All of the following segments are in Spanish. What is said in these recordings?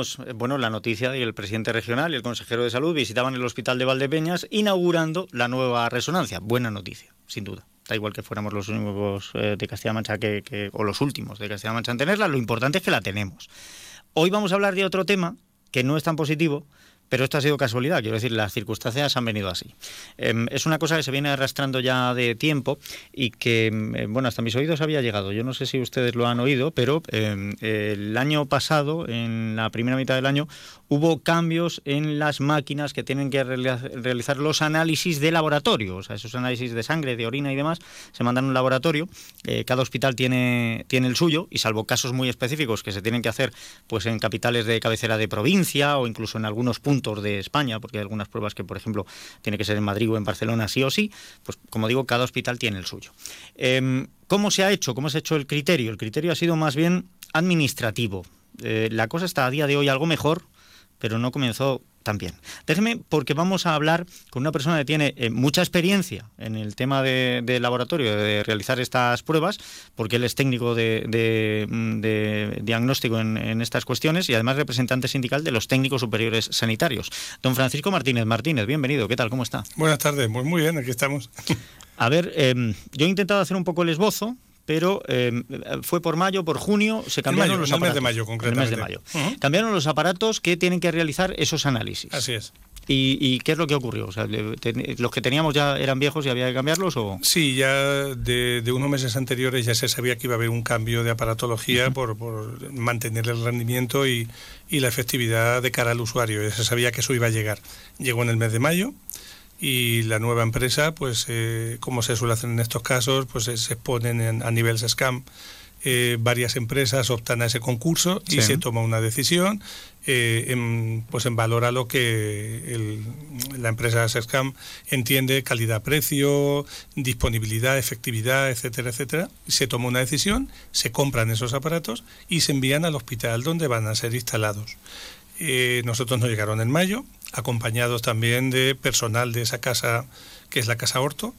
eh, bueno, la noticia de que el presidente regional y el consejero de salud visitaban el hospital de Valdepeñas inaugurando la nueva resonancia. Buena noticia, sin duda. Da igual que fuéramos los únicos eh, de Castilla-La Mancha que, o los últimos de Castilla-La Mancha en tenerla, lo importante es que la tenemos. Hoy vamos a hablar de otro tema que no es tan positivo, pero esto ha sido casualidad, quiero decir, las circunstancias han venido así. Em, es una cosa que se viene arrastrando ya de tiempo y que, em, eh, bueno, hasta mis oídos había llegado. Yo no sé si ustedes lo han oído, pero em, el año pasado, en la primera mitad del año, hubo cambios en las máquinas que tienen que realizar los análisis de laboratorio. O sea, esos análisis de sangre, de orina y demás, se mandan a un laboratorio. Eh, cada hospital tiene, tiene el suyo y salvo casos muy específicos que se tienen que hacer pues en capitales de cabecera de provincia o incluso en algunos puntos de España, porque hay algunas pruebas que, por ejemplo, tiene que ser en Madrid o en Barcelona sí o sí, pues como digo, cada hospital tiene el suyo. Em, ¿Cómo se ha hecho? ¿Cómo se ha hecho el criterio? El criterio ha sido más bien administrativo. Eh, la cosa está a día de hoy algo mejor, pero no comenzó también. Déjeme, porque vamos a hablar con una persona que tiene eh, mucha experiencia en el tema de, laboratorio, de realizar estas pruebas, porque él es técnico de, mm, diagnóstico en, estas cuestiones y además representante sindical de los técnicos superiores sanitarios. Don Francisco Martínez Martínez, bienvenido. ¿Qué tal? ¿Cómo está? Buenas tardes, muy, muy bien, aquí estamos. A ver, em, yo he intentado hacer un poco el esbozo, pero em, fue por mayo, por junio, se cambiaron los aparatos. El mes de mayo, concretamente. El mes de mayo. Cambiaron los aparatos que tienen que realizar esos análisis. Así es. ¿Y, qué es lo que ocurrió? O sea, ¿Los que teníamos ya eran viejos y había que cambiarlos? O? Sí, ya de, unos meses anteriores ya se sabía que iba a haber un cambio de aparatología por, mantener el rendimiento y, y, la efectividad de cara al usuario. Ya se sabía que eso iba a llegar. Llegó en el mes de mayo y la nueva empresa, pues eh, como se suele hacer en estos casos, pues se exponen a nivel SCAM. Eh, varias empresas optan a ese concurso y se toma una decisión eh, en, pues en valor a lo que la empresa SESCAM entiende calidad-precio, disponibilidad, efectividad, etcétera, etcétera. Se toma una decisión, se compran esos aparatos y se envían al hospital donde van a ser instalados. Eh, nosotros nos llegaron en mayo, acompañados también de personal de esa casa, que es la Casa Horto,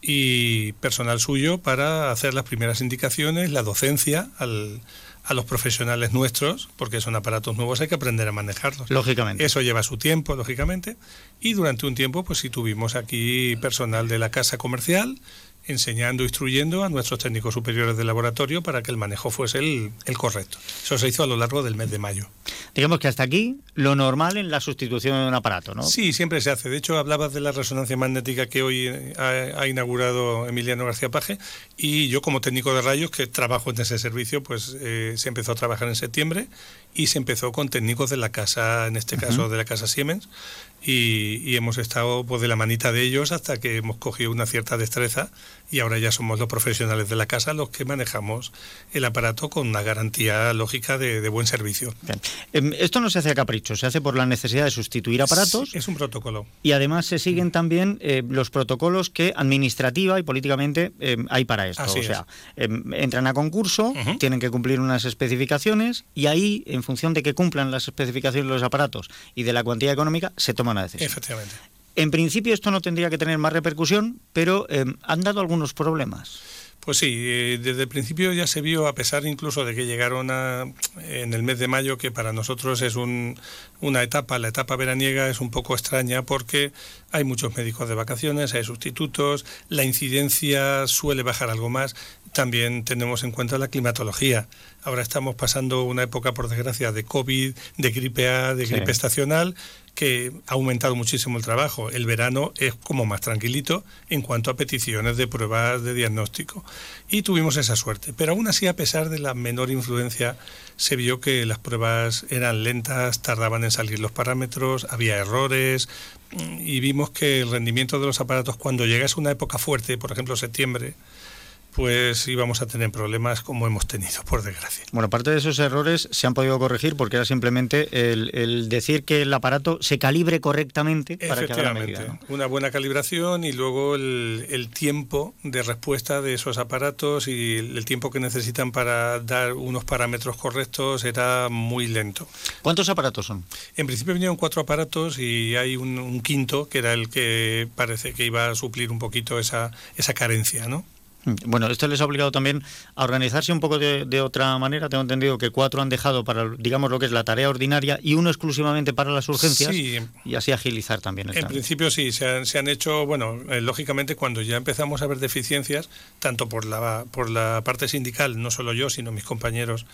y personal suyo para hacer las primeras indicaciones, la docencia a los profesionales nuestros, porque son aparatos nuevos, hay que aprender a manejarlos. Lógicamente. Eso lleva su tiempo, lógicamente. Y durante un tiempo, pues sí tuvimos aquí personal de la casa comercial, enseñando, instruyendo a nuestros técnicos superiores de laboratorio para que el manejo fuese el, correcto. Eso se hizo a lo largo del mes de mayo. Digamos que hasta aquí lo normal en la sustitución de un aparato, ¿no? Sí, siempre se hace. De hecho, hablabas de la resonancia magnética que hoy eh, ha, inaugurado Emiliano García Paje y yo como técnico de rayos que trabajo en ese servicio, pues eh, se empezó a trabajar en septiembre y se empezó con técnicos de la casa, en este caso de la casa Siemens, y, hemos estado pues, de la manita de ellos hasta que hemos cogido una cierta destreza y ahora ya somos los profesionales de la casa los que manejamos el aparato con una garantía lógica de, buen servicio. Em, esto no se hace a capricho, se hace por la necesidad de sustituir aparatos. es un protocolo. Y además se siguen también eh, los protocolos que administrativa y políticamente em, hay para esto. o sea, em, entran a concurso, tienen que cumplir unas especificaciones y ahí, en función de que cumplan las especificaciones de los aparatos y de la cuantía económica, se toma una decisión. Efectivamente. En principio esto no tendría que tener más repercusión, pero em, han dado algunos problemas. Pues sí, eh, desde el principio ya se vio, a pesar incluso de que llegaron en el mes de mayo, que para nosotros es una etapa, la etapa veraniega es un poco extraña porque hay muchos médicos de vacaciones, hay sustitutos, la incidencia suele bajar algo más, también tenemos en cuenta la climatología. Ahora estamos pasando una época, por desgracia, de COVID, de gripe A, de gripe estacional, que ha aumentado muchísimo el trabajo. El verano es como más tranquilito en cuanto a peticiones de pruebas de diagnóstico. Y tuvimos esa suerte. Pero aún así, a pesar de la menor influencia, se vio que las pruebas eran lentas, tardaban en salir los parámetros, había errores y vimos que el rendimiento de los aparatos cuando llegase una época fuerte, por ejemplo septiembre, pues íbamos a tener problemas como hemos tenido, por desgracia. Bueno, parte de esos errores se han podido corregir porque era simplemente el, decir que el aparato se calibre correctamente para que haga la medida. Una buena calibración y luego el, tiempo de respuesta de esos aparatos y el, tiempo que necesitan para dar unos parámetros correctos era muy lento. ¿Cuántos aparatos son? En principio vinieron cuatro aparatos y hay un, un quinto que era el que parece que iba a suplir un poquito esa, esa carencia, ¿no? Bueno, esto les ha obligado también a organizarse un poco de, otra manera. Tengo entendido que cuatro han dejado para, digamos, lo que es la tarea ordinaria y uno exclusivamente para las urgencias y así agilizar también el En principio sí, se han, se han hecho, bueno, eh, lógicamente cuando ya empezamos a ver deficiencias, tanto por la, por la parte sindical, no solo yo, sino mis compañeros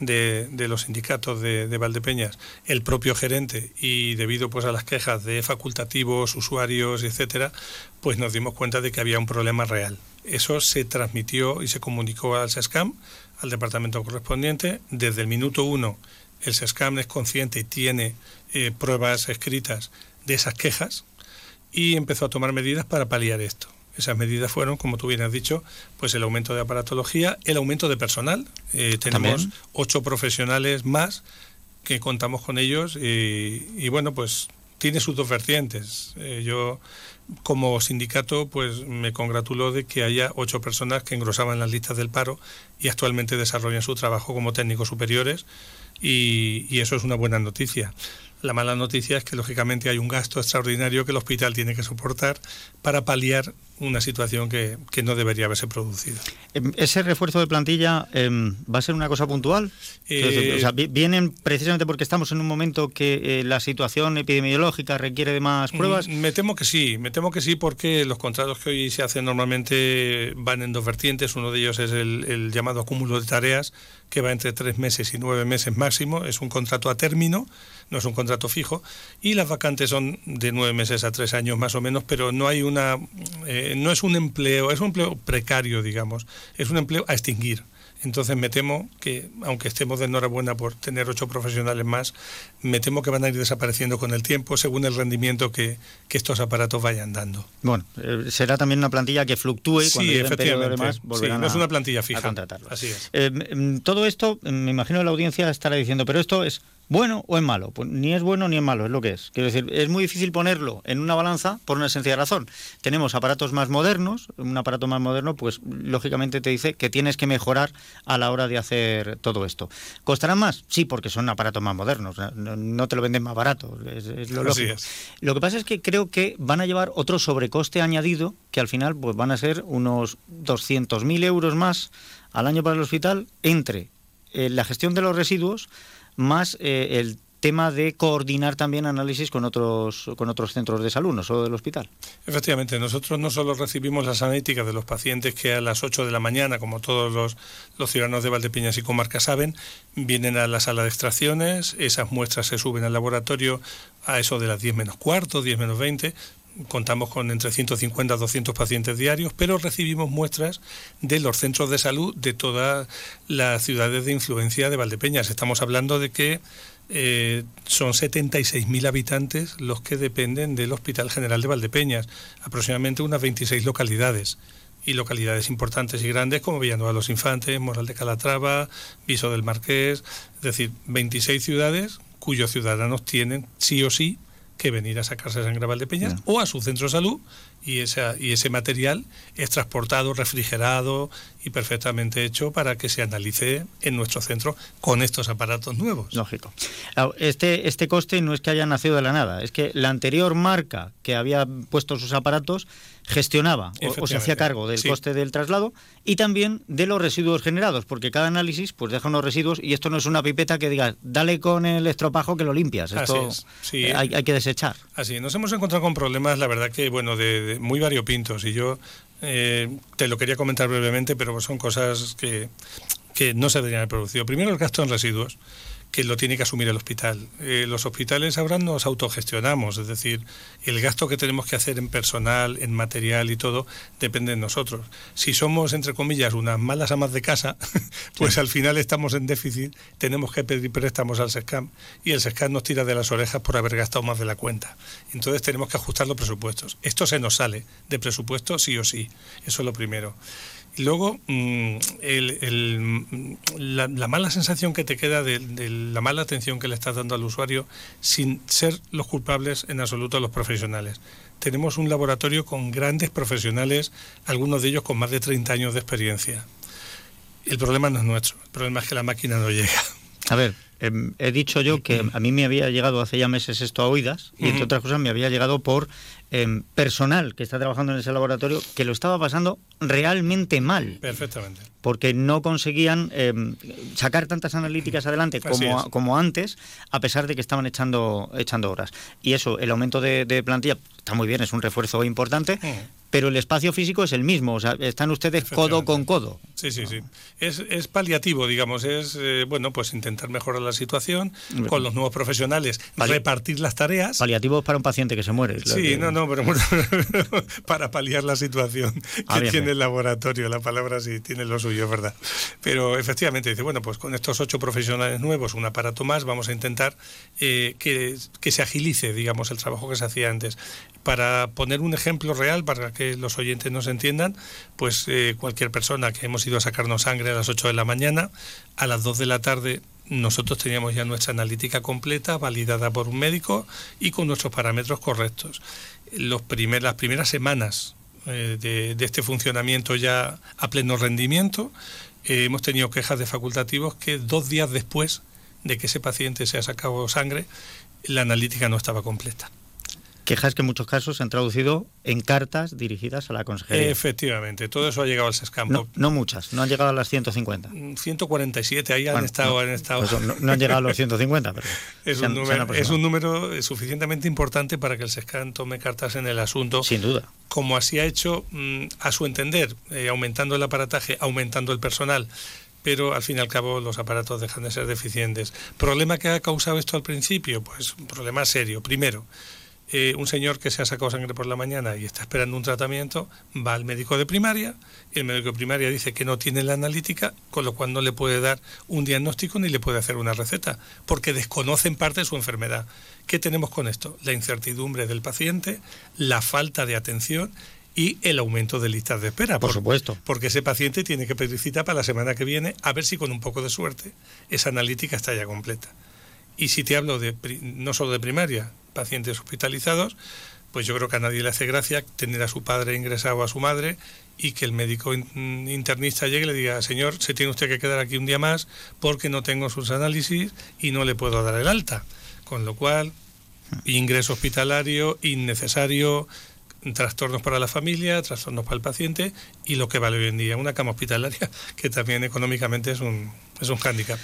de, los sindicatos de, de, Valdepeñas, el propio gerente y debido pues a las quejas de facultativos, usuarios, etcétera, pues nos dimos cuenta de que había un problema real. Eso se transmitió y se comunicó al SESCAM, al departamento correspondiente. Desde el minuto uno, el SESCAM es consciente y tiene eh, pruebas escritas de esas quejas y empezó a tomar medidas para paliar esto. Esas medidas fueron, como tú bien has dicho, pues el aumento de aparatología, el aumento de personal. Eh, tenemos ocho profesionales más que contamos con ellos y, y bueno, pues tiene sus dos vertientes. Eh, yo como sindicato pues me congratulo de que haya ocho personas que engrosaban las listas del paro y actualmente desarrollan su trabajo como técnicos superiores y, y eso es una buena noticia. La mala noticia es que lógicamente hay un gasto extraordinario que el hospital tiene que soportar para paliar una situación que, no debería haberse producido. Em, ¿Ese refuerzo de plantilla em, va a ser una cosa puntual? Eh, ¿Vienen precisamente porque estamos en un momento que eh, la situación epidemiológica requiere de más pruebas? Mm, me temo que sí, me temo que sí porque los contratos que hoy se hacen normalmente van en dos vertientes. Uno de ellos es el, el llamado acúmulo de tareas, que va entre tres meses y nueve meses máximo. Es un contrato a término no es un contrato fijo, y las vacantes son de nueve meses a tres años más o menos, pero no hay una, eh, no es un empleo, es un empleo precario, digamos, es un empleo a extinguir. Entonces me temo que, aunque estemos de enhorabuena por tener ocho profesionales más, me temo que van a ir desapareciendo con el tiempo según el rendimiento que, estos aparatos vayan dando. Bueno, eh, será también una plantilla que fluctúe sí, cuando efectivamente. Más, sí, no es una plantilla fija. Así es. Eh, mm, todo esto, me imagino la audiencia estará diciendo, pero esto es bueno o es malo. Pues ni es bueno ni es malo, es lo que es. Quiero decir, es muy difícil ponerlo en una balanza por una sencilla razón. Tenemos aparatos más modernos, un aparato más moderno, pues lógicamente te dice que tienes que mejorar a la hora de hacer todo esto. ¿Costarán más? Sí, porque son aparatos más modernos, no, te lo venden más barato, es, lo lógico. Lo que pasa es que creo que van a llevar otro sobrecoste añadido que al final pues van a ser unos 200.000 euros más al año para el hospital entre eh, la gestión de los residuos más eh, el tema de coordinar también análisis con otros con otros centros de salud, no solo del hospital. Efectivamente, nosotros no solo recibimos las analíticas de los pacientes que a las 8 de la mañana, como todos los, los ciudadanos de Valdepeñas y comarca saben, vienen a la sala de extracciones, esas muestras se suben al laboratorio a eso de las 10 menos cuarto, 10 menos 20, contamos con entre 150 a 200 pacientes diarios, pero recibimos muestras de los centros de salud de todas las ciudades de influencia de Valdepeñas. Estamos hablando de que eh, son 76.000 habitantes los que dependen del Hospital General de Valdepeñas, aproximadamente unas 26 localidades y localidades importantes y grandes como Villanueva de los Infantes, Moral de Calatrava, Viso del Marqués, es decir, 26 ciudades cuyos ciudadanos tienen sí o sí que venir a sacarse sangre a Valdepeñas o a su centro de salud y, esa, y ese material es transportado, refrigerado y perfectamente hecho para que se analice en nuestro centro con estos aparatos nuevos. Lógico. Este, este coste no es que haya nacido de la nada, es que la anterior marca que había puesto sus aparatos gestionaba o, se hacía cargo del coste del traslado y también de los residuos generados, porque cada análisis pues deja unos residuos y esto no es una pipeta que digas, dale con el estropajo que lo limpias. Esto hay, que desechar. Así, nos hemos encontrado con problemas, la verdad que, bueno, de, muy variopintos y yo eh, te lo quería comentar brevemente, pero son cosas que, que no se deberían haber producido. Primero, el gasto en residuos que lo tiene que asumir el hospital. Eh, los hospitales ahora nos autogestionamos, es decir, el gasto que tenemos que hacer en personal, en material y todo, depende de nosotros. Si somos, entre comillas, unas malas amas de casa, pues al final estamos en déficit, tenemos que pedir préstamos al SESCAM y el SESCAM nos tira de las orejas por haber gastado más de la cuenta. Entonces tenemos que ajustar los presupuestos. Esto se nos sale de presupuesto sí o sí, eso es lo primero. Luego, mm, la, mala sensación que te queda de, la mala atención que le estás dando al usuario sin ser los culpables en absoluto los profesionales. Tenemos un laboratorio con grandes profesionales, algunos de ellos con más de 30 años de experiencia. El problema no es nuestro, el problema es que la máquina no llega. A ver, Em, he dicho yo que a mí me había llegado hace ya meses esto a oídas y entre otras cosas me había llegado por em, personal que está trabajando en ese laboratorio que lo estaba pasando realmente mal. Perfectamente. Porque no conseguían em, sacar tantas analíticas adelante como, como antes, a pesar de que estaban echando, echando horas. Y eso, el aumento de, de plantilla, está muy bien, es un refuerzo importante, pero el espacio físico es el mismo, o sea, están ustedes codo con codo. Sí, sí, sí. Es, es paliativo, digamos, es, eh, bueno, pues intentar mejorar la situación con los nuevos profesionales, repartir las tareas. Paliativo para un paciente que se muere. Sí, no, no, pero para paliar la situación ah, que tiene el laboratorio, la palabra sí tiene lo suyo, es verdad. Pero efectivamente dice, bueno, pues con estos ocho profesionales nuevos, un aparato más, vamos a intentar eh, que, que se agilice, digamos, el trabajo que se hacía antes. Para poner un ejemplo real, para que los oyentes nos entiendan, pues eh, cualquier persona que hemos a sacarnos sangre a las 8 de la mañana, a las 2 de la tarde nosotros teníamos ya nuestra analítica completa, validada por un médico y con nuestros parámetros correctos. Las primeras semanas eh, de, este funcionamiento ya a pleno rendimiento, eh, hemos tenido quejas de facultativos que dos días después de que ese paciente se ha sacado sangre, la analítica no estaba completa. Quejas que en muchos casos se han traducido en cartas dirigidas a la consejería. Efectivamente, todo eso ha llegado al SESCAM. No, muchas, no han llegado a las 150. 147, mm, ahí han estado. No, han, estado. Pues no, han llegado a los 150, pero. Es, un, número, es un número suficientemente importante para que el SESCAM tome cartas en el asunto. Sin duda. Como así ha hecho, mm, a su entender, eh, aumentando el aparataje, aumentando el personal pero al fin y al cabo los aparatos dejan de ser deficientes. ¿Problema que ha causado esto al principio? Pues un problema serio. Primero, eh, un señor que se ha sacado sangre por la mañana y está esperando un tratamiento, va al médico de primaria y el médico de primaria dice que no tiene la analítica, con lo cual no le puede dar un diagnóstico ni le puede hacer una receta, porque desconoce en parte su enfermedad. ¿Qué tenemos con esto? La incertidumbre del paciente, la falta de atención y el aumento de listas de espera. Por, supuesto. Porque ese paciente tiene que pedir cita para la semana que viene a ver si con un poco de suerte esa analítica está ya completa. Y si te hablo de no solo de primaria, pacientes hospitalizados, pues yo creo que a nadie le hace gracia tener a su padre ingresado o a su madre y que el médico internista llegue y le diga, señor, se tiene usted que quedar aquí un día más porque no tengo sus análisis y no le puedo dar el alta. Con lo cual, ingreso hospitalario innecesario, trastornos para la familia, trastornos para el paciente y lo que vale hoy en día, una cama hospitalaria que también económicamente es un, es un hándicap.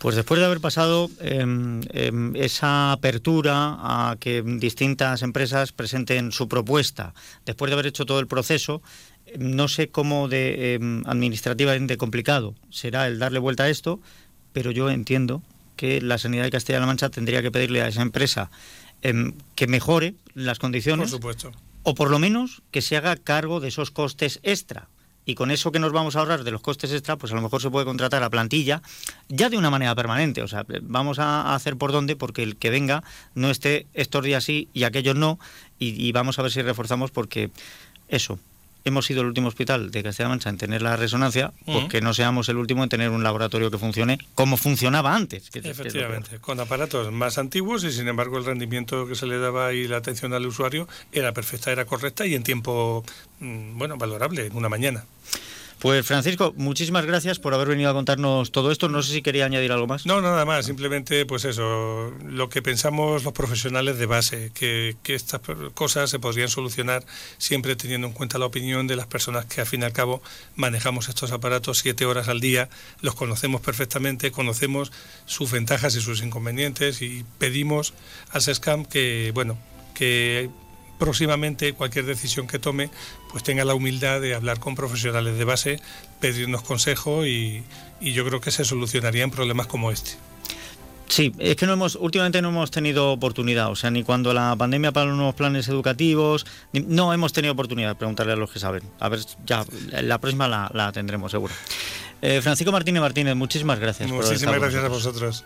Pues después de haber pasado em, em, esa apertura a que distintas empresas presenten su propuesta, después de haber hecho todo el proceso, no sé cómo de em, administrativamente complicado será el darle vuelta a esto, pero yo entiendo que la Sanidad de Castilla-La Mancha tendría que pedirle a esa empresa que mejore las condiciones. Por supuesto. O por lo menos que se haga cargo de esos costes extra y con eso que nos vamos a ahorrar de los costes extra, pues a lo mejor se puede contratar a plantilla ya de una manera permanente. O sea, vamos a hacer por dónde porque el que venga no esté estos días sí y aquellos no y, vamos a ver si reforzamos porque eso, hemos sido el último hospital de Castilla-La Mancha en tener la resonancia, porque no seamos el último en tener un laboratorio que funcione como funcionaba antes. Efectivamente, con aparatos más antiguos y sin embargo el rendimiento que se le daba y la atención al usuario era perfecta, era correcta y en tiempo, mm, bueno, valorable, en una mañana. Pues Francisco, muchísimas gracias por haber venido a contarnos todo esto. No sé si quería añadir algo más. No, nada más. Simplemente, pues eso, lo que pensamos los profesionales de base, que, estas cosas se podrían solucionar siempre teniendo en cuenta la opinión de las personas que, al fin y al cabo, manejamos estos aparatos siete horas al día, los conocemos perfectamente, conocemos sus ventajas y sus inconvenientes y pedimos al SESCAM que, bueno, que próximamente cualquier decisión que tome pues tenga la humildad de hablar con profesionales de base, pedirnos consejo y, yo creo que se solucionarían problemas como este. Sí, es que no hemos, últimamente no hemos tenido oportunidad, o sea, ni cuando la pandemia para los nuevos planes educativos, no hemos tenido oportunidad de preguntarle a los que saben. A ver, ya la próxima la, tendremos seguro. Eh, Francisco Martínez Martínez, muchísimas gracias. Muchísimas gracias a vosotros.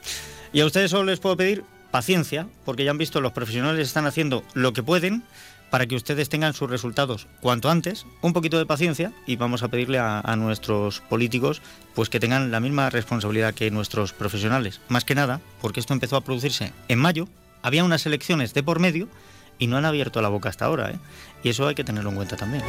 Y a ustedes solo les puedo pedir paciencia, porque ya han visto los profesionales están haciendo lo que pueden para que ustedes tengan sus resultados cuanto antes, un poquito de paciencia y vamos a pedirle a, nuestros políticos pues que tengan la misma responsabilidad que nuestros profesionales. Más que nada, porque esto empezó a producirse en mayo, había unas elecciones de por medio y no han abierto la boca hasta ahora, ¿eh? y eso hay que tenerlo en cuenta también.